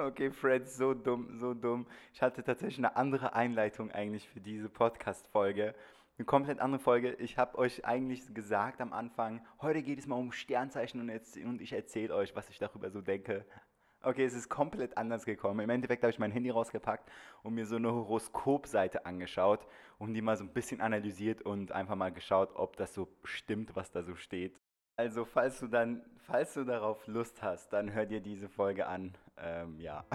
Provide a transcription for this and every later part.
Okay, Fred, so dumm, so dumm. Ich hatte tatsächlich eine andere Einleitung eigentlich für diese Podcast-Folge. Eine komplett andere Folge. Ich habe euch eigentlich gesagt am Anfang, heute geht es mal um Sternzeichen und, ich erzähle euch, was ich darüber so denke. Okay, es ist komplett anders gekommen. Im Endeffekt habe ich mein Handy rausgepackt und mir so eine Horoskopseite angeschaut und die mal so ein bisschen analysiert und einfach mal geschaut, ob das so stimmt, was da so steht. Also, falls du dann, falls du darauf Lust hast, dann hör dir diese Folge an. Ähm, ja.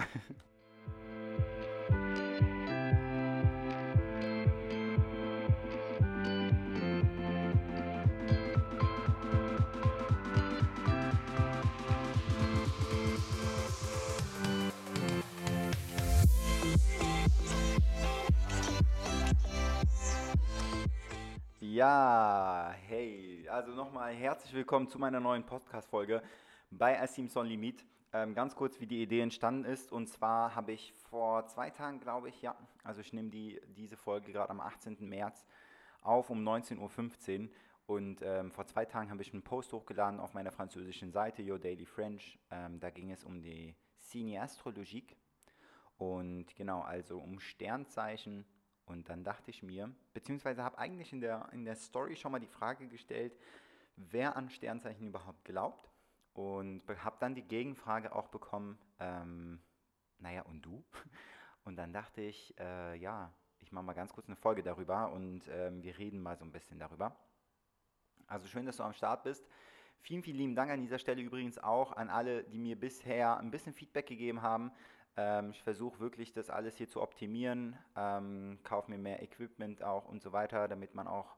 Ja, hey, also nochmal herzlich willkommen zu meiner neuen Podcast-Folge bei Asim Son Limit. Ähm, ganz kurz, wie die Idee entstanden ist. Und zwar habe ich vor zwei Tagen, glaube ich, ja, also ich nehme die, diese Folge gerade am 18. März auf um 19.15 Uhr. Und ähm, vor zwei Tagen habe ich einen Post hochgeladen auf meiner französischen Seite, Your Daily French. Ähm, da ging es um die Signe Astrologique. Und genau, also um Sternzeichen und dann dachte ich mir, beziehungsweise habe eigentlich in der, in der Story schon mal die Frage gestellt, wer an Sternzeichen überhaupt glaubt. Und habe dann die Gegenfrage auch bekommen, ähm, naja, und du? Und dann dachte ich, äh, ja, ich mache mal ganz kurz eine Folge darüber und ähm, wir reden mal so ein bisschen darüber. Also schön, dass du am Start bist. Vielen, vielen lieben Dank an dieser Stelle übrigens auch an alle, die mir bisher ein bisschen Feedback gegeben haben. Ähm, ich versuche wirklich das alles hier zu optimieren, ähm, kaufe mir mehr Equipment auch und so weiter, damit man auch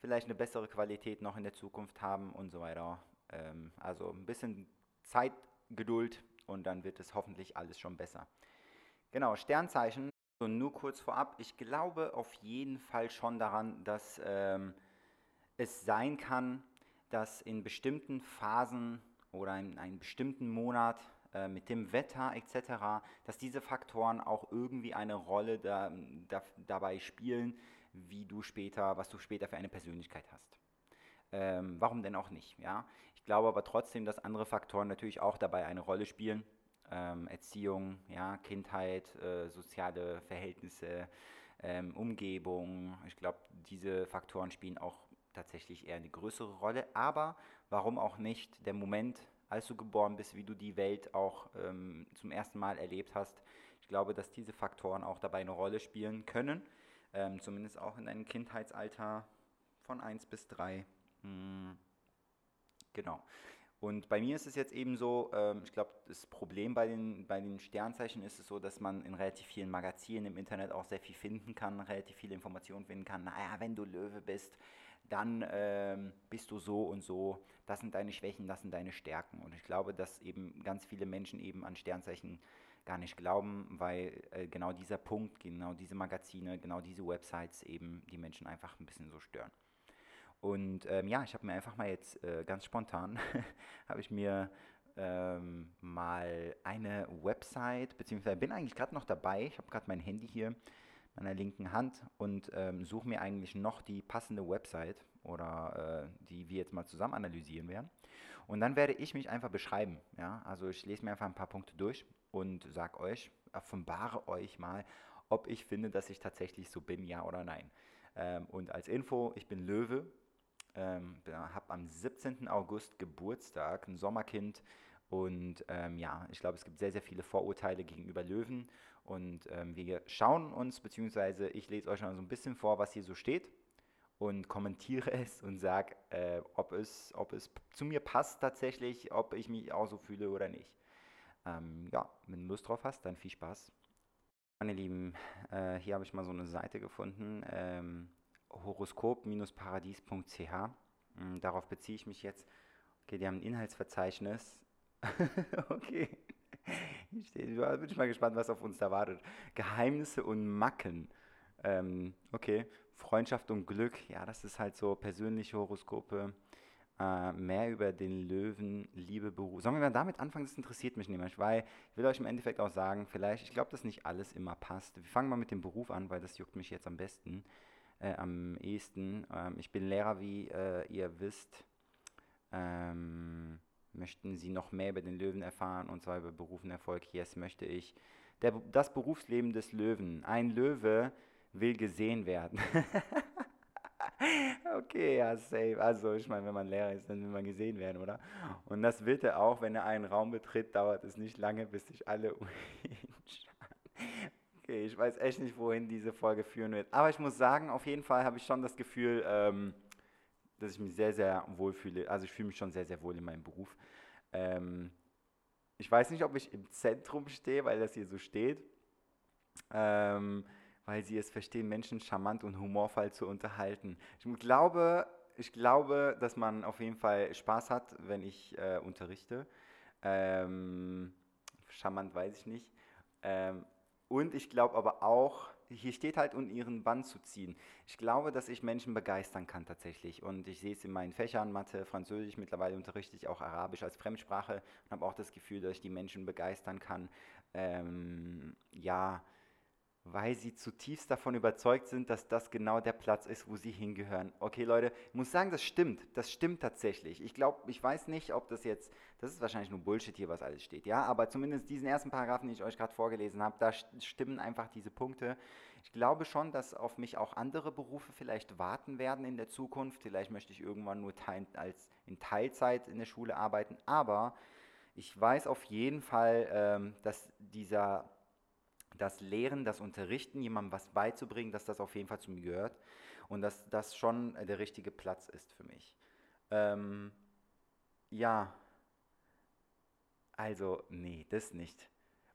vielleicht eine bessere Qualität noch in der Zukunft haben und so weiter. Ähm, also ein bisschen Zeit, Geduld und dann wird es hoffentlich alles schon besser. Genau, Sternzeichen. So, nur kurz vorab, ich glaube auf jeden Fall schon daran, dass ähm, es sein kann, dass in bestimmten Phasen oder in einem bestimmten Monat äh, mit dem Wetter etc., dass diese Faktoren auch irgendwie eine Rolle da, da, dabei spielen, wie du später, was du später für eine Persönlichkeit hast. Ähm, warum denn auch nicht? Ja? Ich glaube aber trotzdem, dass andere Faktoren natürlich auch dabei eine Rolle spielen. Ähm, Erziehung, ja, Kindheit, äh, soziale Verhältnisse, ähm, Umgebung. Ich glaube, diese Faktoren spielen auch tatsächlich eher eine größere Rolle. Aber warum auch nicht der Moment, als du geboren bist, wie du die Welt auch ähm, zum ersten Mal erlebt hast. Ich glaube, dass diese Faktoren auch dabei eine Rolle spielen können, ähm, zumindest auch in deinem Kindheitsalter von 1 bis 3. Hm. Genau. Und bei mir ist es jetzt eben so, ähm, ich glaube, das Problem bei den, bei den Sternzeichen ist es so, dass man in relativ vielen Magazinen im Internet auch sehr viel finden kann, relativ viele Informationen finden kann. Naja, wenn du Löwe bist, dann ähm, bist du so und so, das sind deine Schwächen, das sind deine Stärken. Und ich glaube, dass eben ganz viele Menschen eben an Sternzeichen gar nicht glauben, weil äh, genau dieser Punkt, genau diese Magazine, genau diese Websites eben die Menschen einfach ein bisschen so stören. Und ähm, ja, ich habe mir einfach mal jetzt äh, ganz spontan, habe ich mir ähm, mal eine Website, beziehungsweise bin eigentlich gerade noch dabei, ich habe gerade mein Handy hier, meiner linken Hand und ähm, suche mir eigentlich noch die passende Website oder äh, die wir jetzt mal zusammen analysieren werden. Und dann werde ich mich einfach beschreiben. Ja? Also ich lese mir einfach ein paar Punkte durch und sage euch, offenbare euch mal, ob ich finde, dass ich tatsächlich so bin, ja oder nein. Ähm, und als Info, ich bin Löwe, ähm, habe am 17. August Geburtstag, ein Sommerkind und ähm, ja, ich glaube, es gibt sehr, sehr viele Vorurteile gegenüber Löwen. Und ähm, wir schauen uns, beziehungsweise ich lese euch schon so ein bisschen vor, was hier so steht und kommentiere es und sage, äh, ob, es, ob es zu mir passt tatsächlich, ob ich mich auch so fühle oder nicht. Ähm, ja, wenn du Lust drauf hast, dann viel Spaß. Meine Lieben, äh, hier habe ich mal so eine Seite gefunden, ähm, horoskop-paradies.ch. Hm, darauf beziehe ich mich jetzt. Okay, die haben ein Inhaltsverzeichnis okay. Ich bin mal gespannt, was auf uns da wartet. Geheimnisse und Macken. Ähm, okay. Freundschaft und Glück. Ja, das ist halt so persönliche Horoskope. Äh, mehr über den Löwen, Liebe, Beruf. Sollen wir damit anfangen? Das interessiert mich nämlich, weil ich will euch im Endeffekt auch sagen, vielleicht, ich glaube, dass nicht alles immer passt. Wir fangen mal mit dem Beruf an, weil das juckt mich jetzt am besten, äh, am ehesten. Ähm, ich bin Lehrer, wie äh, ihr wisst. Ähm, Möchten Sie noch mehr über den Löwen erfahren und zwar über Berufenerfolg? Yes, möchte ich. Der, das Berufsleben des Löwen. Ein Löwe will gesehen werden. okay, ja, safe. Also, ich meine, wenn man Lehrer ist, dann will man gesehen werden, oder? Und das wird er auch, wenn er einen Raum betritt, dauert es nicht lange, bis sich alle. Okay, ich weiß echt nicht, wohin diese Folge führen wird. Aber ich muss sagen, auf jeden Fall habe ich schon das Gefühl, ähm, dass ich mich sehr, sehr wohl fühle. Also ich fühle mich schon sehr, sehr wohl in meinem Beruf. Ähm, ich weiß nicht, ob ich im Zentrum stehe, weil das hier so steht. Ähm, weil sie es verstehen, Menschen charmant und humorvoll zu unterhalten. Ich glaube, ich glaube, dass man auf jeden Fall Spaß hat, wenn ich äh, unterrichte. Ähm, charmant weiß ich nicht. Ähm, und ich glaube aber auch, hier steht halt, um ihren Bann zu ziehen. Ich glaube, dass ich Menschen begeistern kann tatsächlich. Und ich sehe es in meinen Fächern, Mathe, Französisch, mittlerweile unterrichte ich auch Arabisch als Fremdsprache und habe auch das Gefühl, dass ich die Menschen begeistern kann. Ähm, ja, weil sie zutiefst davon überzeugt sind, dass das genau der Platz ist, wo sie hingehören. Okay, Leute, ich muss sagen, das stimmt. Das stimmt tatsächlich. Ich glaube, ich weiß nicht, ob das jetzt, das ist wahrscheinlich nur Bullshit hier, was alles steht, ja, aber zumindest diesen ersten Paragraphen, den ich euch gerade vorgelesen habe, da stimmen einfach diese Punkte. Ich glaube schon, dass auf mich auch andere Berufe vielleicht warten werden in der Zukunft. Vielleicht möchte ich irgendwann nur teil, als in Teilzeit in der Schule arbeiten, aber ich weiß auf jeden Fall, ähm, dass dieser das Lehren, das Unterrichten, jemandem was beizubringen, dass das auf jeden Fall zu mir gehört und dass das schon der richtige Platz ist für mich. Ähm, ja, also nee, das nicht.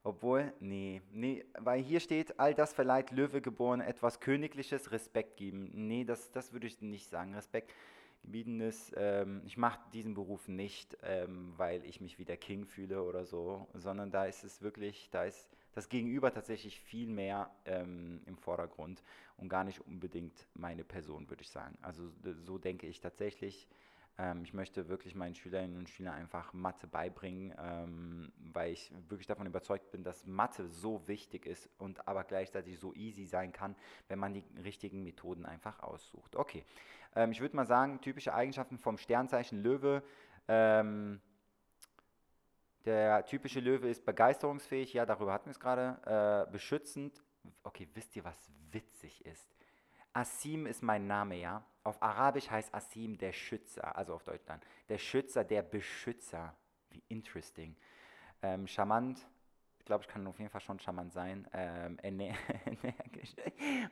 Obwohl, nee, nee, weil hier steht, all das verleiht Löwe geboren etwas Königliches, Respekt geben. Nee, das, das würde ich nicht sagen. Respekt gebietenes, ähm, ich mache diesen Beruf nicht, ähm, weil ich mich wie der King fühle oder so, sondern da ist es wirklich, da ist das Gegenüber tatsächlich viel mehr ähm, im Vordergrund und gar nicht unbedingt meine Person, würde ich sagen. Also so denke ich tatsächlich. Ähm, ich möchte wirklich meinen Schülerinnen und Schülern einfach Mathe beibringen, ähm, weil ich wirklich davon überzeugt bin, dass Mathe so wichtig ist und aber gleichzeitig so easy sein kann, wenn man die richtigen Methoden einfach aussucht. Okay, ähm, ich würde mal sagen, typische Eigenschaften vom Sternzeichen Löwe. Ähm, der typische Löwe ist begeisterungsfähig, ja, darüber hatten wir es gerade. Äh, beschützend, okay, wisst ihr, was witzig ist? Asim ist mein Name, ja. Auf Arabisch heißt Asim der Schützer, also auf Deutsch dann. Der Schützer, der Beschützer. Wie interesting. Ähm, charmant, ich glaube, ich kann auf jeden Fall schon charmant sein. Ähm, energisch.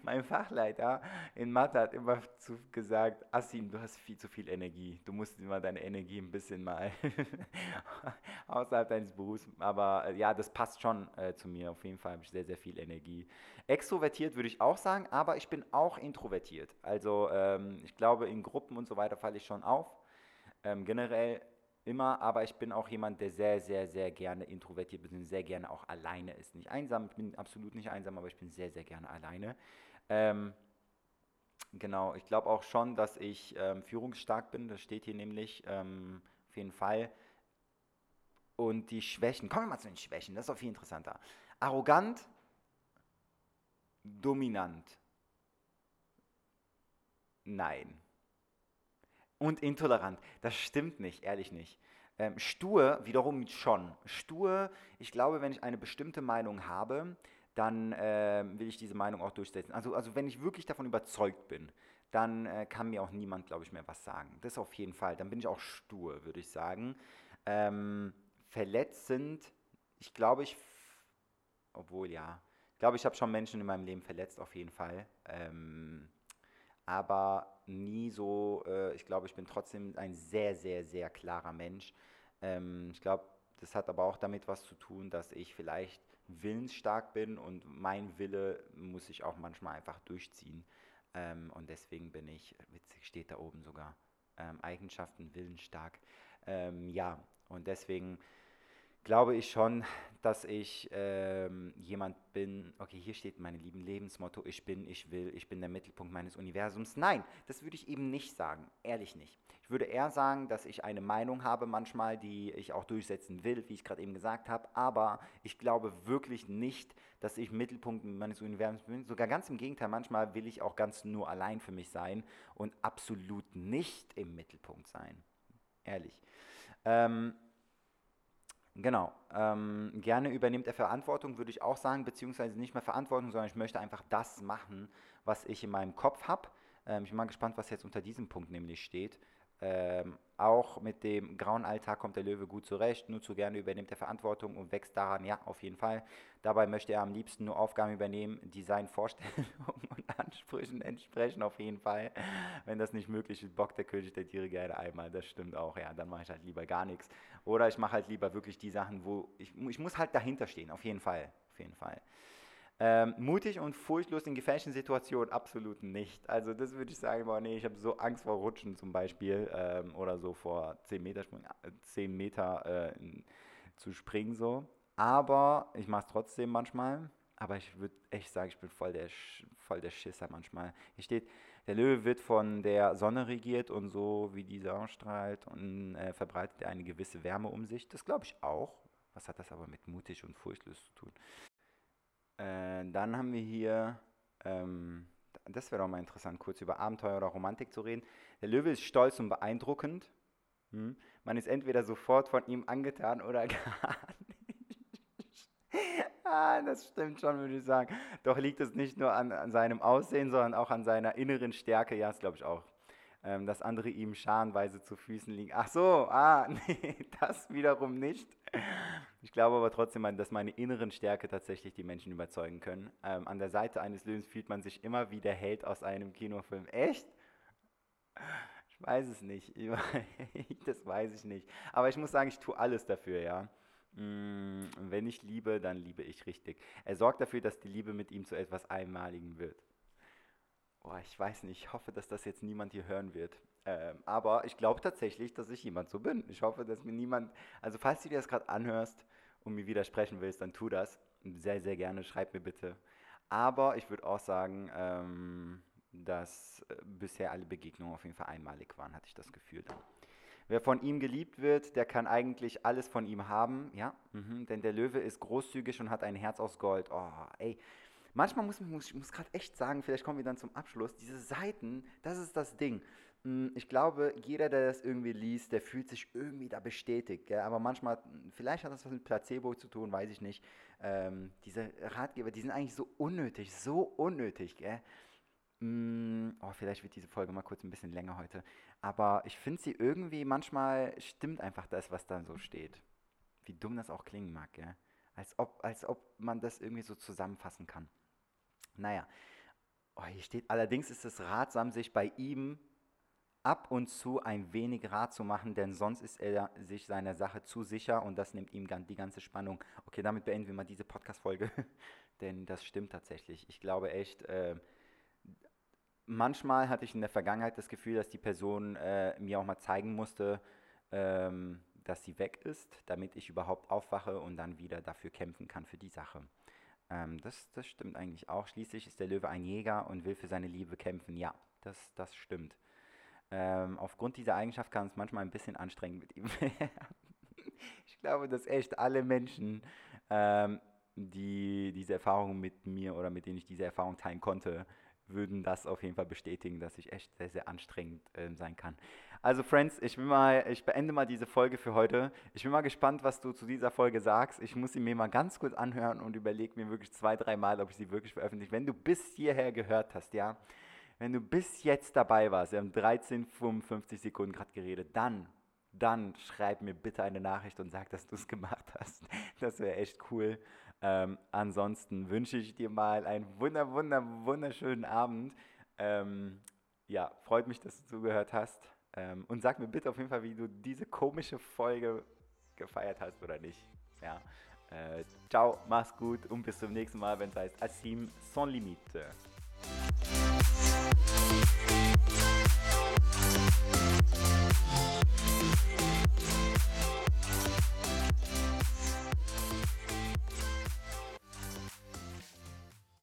mein Fachleiter in Mathe hat immer zu gesagt, Asim, du hast viel zu viel Energie. Du musst immer deine Energie ein bisschen mal außerhalb deines Berufs. Aber äh, ja, das passt schon äh, zu mir. Auf jeden Fall habe ich sehr, sehr viel Energie. Extrovertiert würde ich auch sagen, aber ich bin auch introvertiert. Also ähm, ich glaube, in Gruppen und so weiter falle ich schon auf. Ähm, generell immer, aber ich bin auch jemand, der sehr, sehr, sehr gerne introvertiert und sehr gerne auch alleine ist. Nicht einsam, ich bin absolut nicht einsam, aber ich bin sehr, sehr gerne alleine. Ähm, genau, ich glaube auch schon, dass ich ähm, führungsstark bin, das steht hier nämlich ähm, auf jeden Fall. Und die Schwächen, kommen wir mal zu den Schwächen, das ist auch viel interessanter. Arrogant, dominant. Nein und intolerant. Das stimmt nicht, ehrlich nicht. Ähm, stur wiederum schon. Stur, ich glaube, wenn ich eine bestimmte Meinung habe, dann äh, will ich diese Meinung auch durchsetzen. Also, also wenn ich wirklich davon überzeugt bin, dann äh, kann mir auch niemand, glaube ich, mehr was sagen. Das auf jeden Fall. Dann bin ich auch stur, würde ich sagen. Ähm, verletzend, ich glaube, ich, obwohl ja, ich glaube, ich habe schon Menschen in meinem Leben verletzt, auf jeden Fall. Ähm, aber nie so, äh, ich glaube, ich bin trotzdem ein sehr, sehr, sehr klarer Mensch. Ähm, ich glaube, das hat aber auch damit was zu tun, dass ich vielleicht willensstark bin und mein Wille muss ich auch manchmal einfach durchziehen. Ähm, und deswegen bin ich, witzig steht da oben sogar, ähm, Eigenschaften willensstark. Ähm, ja, und deswegen glaube ich schon, dass ich ähm, jemand bin, okay, hier steht mein lieben Lebensmotto, ich bin, ich will, ich bin der Mittelpunkt meines Universums. Nein, das würde ich eben nicht sagen, ehrlich nicht. Ich würde eher sagen, dass ich eine Meinung habe manchmal, die ich auch durchsetzen will, wie ich gerade eben gesagt habe, aber ich glaube wirklich nicht, dass ich Mittelpunkt meines Universums bin. Sogar ganz im Gegenteil, manchmal will ich auch ganz nur allein für mich sein und absolut nicht im Mittelpunkt sein. Ehrlich. Ähm, Genau. Ähm, gerne übernimmt er Verantwortung, würde ich auch sagen, beziehungsweise nicht mehr Verantwortung, sondern ich möchte einfach das machen, was ich in meinem Kopf habe. Ähm, ich bin mal gespannt, was jetzt unter diesem Punkt nämlich steht. Ähm, auch mit dem grauen Alltag kommt der Löwe gut zurecht, nur zu gerne übernimmt er Verantwortung und wächst daran, ja, auf jeden Fall. Dabei möchte er am liebsten nur Aufgaben übernehmen, die seinen Vorstellungen und Ansprüchen entsprechen, auf jeden Fall. Wenn das nicht möglich ist, bockt der König der Tiere gerne einmal, das stimmt auch, ja, dann mache ich halt lieber gar nichts. Oder ich mache halt lieber wirklich die Sachen, wo ich, ich muss halt dahinter stehen, auf jeden Fall, auf jeden Fall. Ähm, mutig und furchtlos in gefährlichen Situationen absolut nicht. Also das würde ich sagen, boah, nee, ich habe so Angst vor Rutschen zum Beispiel ähm, oder so vor 10 Meter, 10 Meter äh, zu springen so. Aber ich mache es trotzdem manchmal. Aber ich würde echt sagen, ich bin voll der, voll der Schisser manchmal. Hier steht, der Löwe wird von der Sonne regiert und so wie die Sonne strahlt und äh, verbreitet er eine gewisse Wärme um sich. Das glaube ich auch. Was hat das aber mit mutig und furchtlos zu tun? Äh, dann haben wir hier, ähm, das wäre doch mal interessant, kurz über Abenteuer oder Romantik zu reden. Der Löwe ist stolz und beeindruckend. Hm? Man ist entweder sofort von ihm angetan oder gar nicht. ah, das stimmt schon, würde ich sagen. Doch liegt es nicht nur an, an seinem Aussehen, sondern auch an seiner inneren Stärke. Ja, das glaube ich auch. Ähm, dass andere ihm scharenweise zu Füßen liegen. Ach so, ah, nee, das wiederum nicht. Ich glaube aber trotzdem, dass meine inneren Stärke tatsächlich die Menschen überzeugen können. Ähm, an der Seite eines Löwens fühlt man sich immer wie der Held aus einem Kinofilm. Echt? Ich weiß es nicht. das weiß ich nicht. Aber ich muss sagen, ich tue alles dafür, ja. Mm, wenn ich liebe, dann liebe ich richtig. Er sorgt dafür, dass die Liebe mit ihm zu etwas Einmaligem wird. Oh, ich weiß nicht, ich hoffe, dass das jetzt niemand hier hören wird. Ähm, aber ich glaube tatsächlich, dass ich jemand so bin. Ich hoffe, dass mir niemand, also falls du dir das gerade anhörst und mir widersprechen willst, dann tu das. Sehr, sehr gerne, schreib mir bitte. Aber ich würde auch sagen, ähm, dass äh, bisher alle Begegnungen auf jeden Fall einmalig waren, hatte ich das Gefühl dann. Wer von ihm geliebt wird, der kann eigentlich alles von ihm haben, ja, mhm, denn der Löwe ist großzügig und hat ein Herz aus Gold. Oh, ey, manchmal muss, muss ich muss gerade echt sagen, vielleicht kommen wir dann zum Abschluss, diese Seiten, das ist das Ding. Hm, ich glaube, jeder, der das irgendwie liest, der fühlt sich irgendwie da bestätigt. Gell? Aber manchmal, vielleicht hat das was mit Placebo zu tun, weiß ich nicht. Ähm, diese Ratgeber, die sind eigentlich so unnötig, so unnötig. Gell? Mm, oh, vielleicht wird diese Folge mal kurz ein bisschen länger heute. Aber ich finde sie irgendwie, manchmal stimmt einfach das, was da so steht. Wie dumm das auch klingen mag. Gell? Als, ob, als ob man das irgendwie so zusammenfassen kann. Naja. Oh, hier steht, allerdings ist es ratsam, sich bei ihm ab und zu ein wenig Rat zu machen, denn sonst ist er sich seiner Sache zu sicher und das nimmt ihm die ganze Spannung. Okay, damit beenden wir mal diese Podcast-Folge, denn das stimmt tatsächlich. Ich glaube echt, äh, manchmal hatte ich in der Vergangenheit das Gefühl, dass die Person äh, mir auch mal zeigen musste, ähm, dass sie weg ist, damit ich überhaupt aufwache und dann wieder dafür kämpfen kann für die Sache. Ähm, das, das stimmt eigentlich auch. Schließlich ist der Löwe ein Jäger und will für seine Liebe kämpfen. Ja, das, das stimmt. Ähm, aufgrund dieser Eigenschaft kann es manchmal ein bisschen anstrengend mit ihm werden. ich glaube, dass echt alle Menschen, ähm, die diese Erfahrung mit mir oder mit denen ich diese Erfahrung teilen konnte, würden das auf jeden Fall bestätigen, dass ich echt sehr, sehr anstrengend äh, sein kann. Also Friends, ich bin mal, ich beende mal diese Folge für heute. Ich bin mal gespannt, was du zu dieser Folge sagst. Ich muss sie mir mal ganz kurz anhören und überlege mir wirklich zwei, drei Mal, ob ich sie wirklich veröffentliche. Wenn du bis hierher gehört hast, ja, wenn du bis jetzt dabei warst, wir haben 13, 55 Sekunden gerade geredet, dann, dann schreib mir bitte eine Nachricht und sag, dass du es gemacht hast. Das wäre echt cool. Ähm, ansonsten wünsche ich dir mal einen wunder, wunder, wunderschönen Abend. Ähm, ja, freut mich, dass du zugehört hast. Ähm, und sag mir bitte auf jeden Fall, wie du diese komische Folge gefeiert hast oder nicht. Ja. Äh, ciao, mach's gut und bis zum nächsten Mal, wenn es heißt Asim sans limite.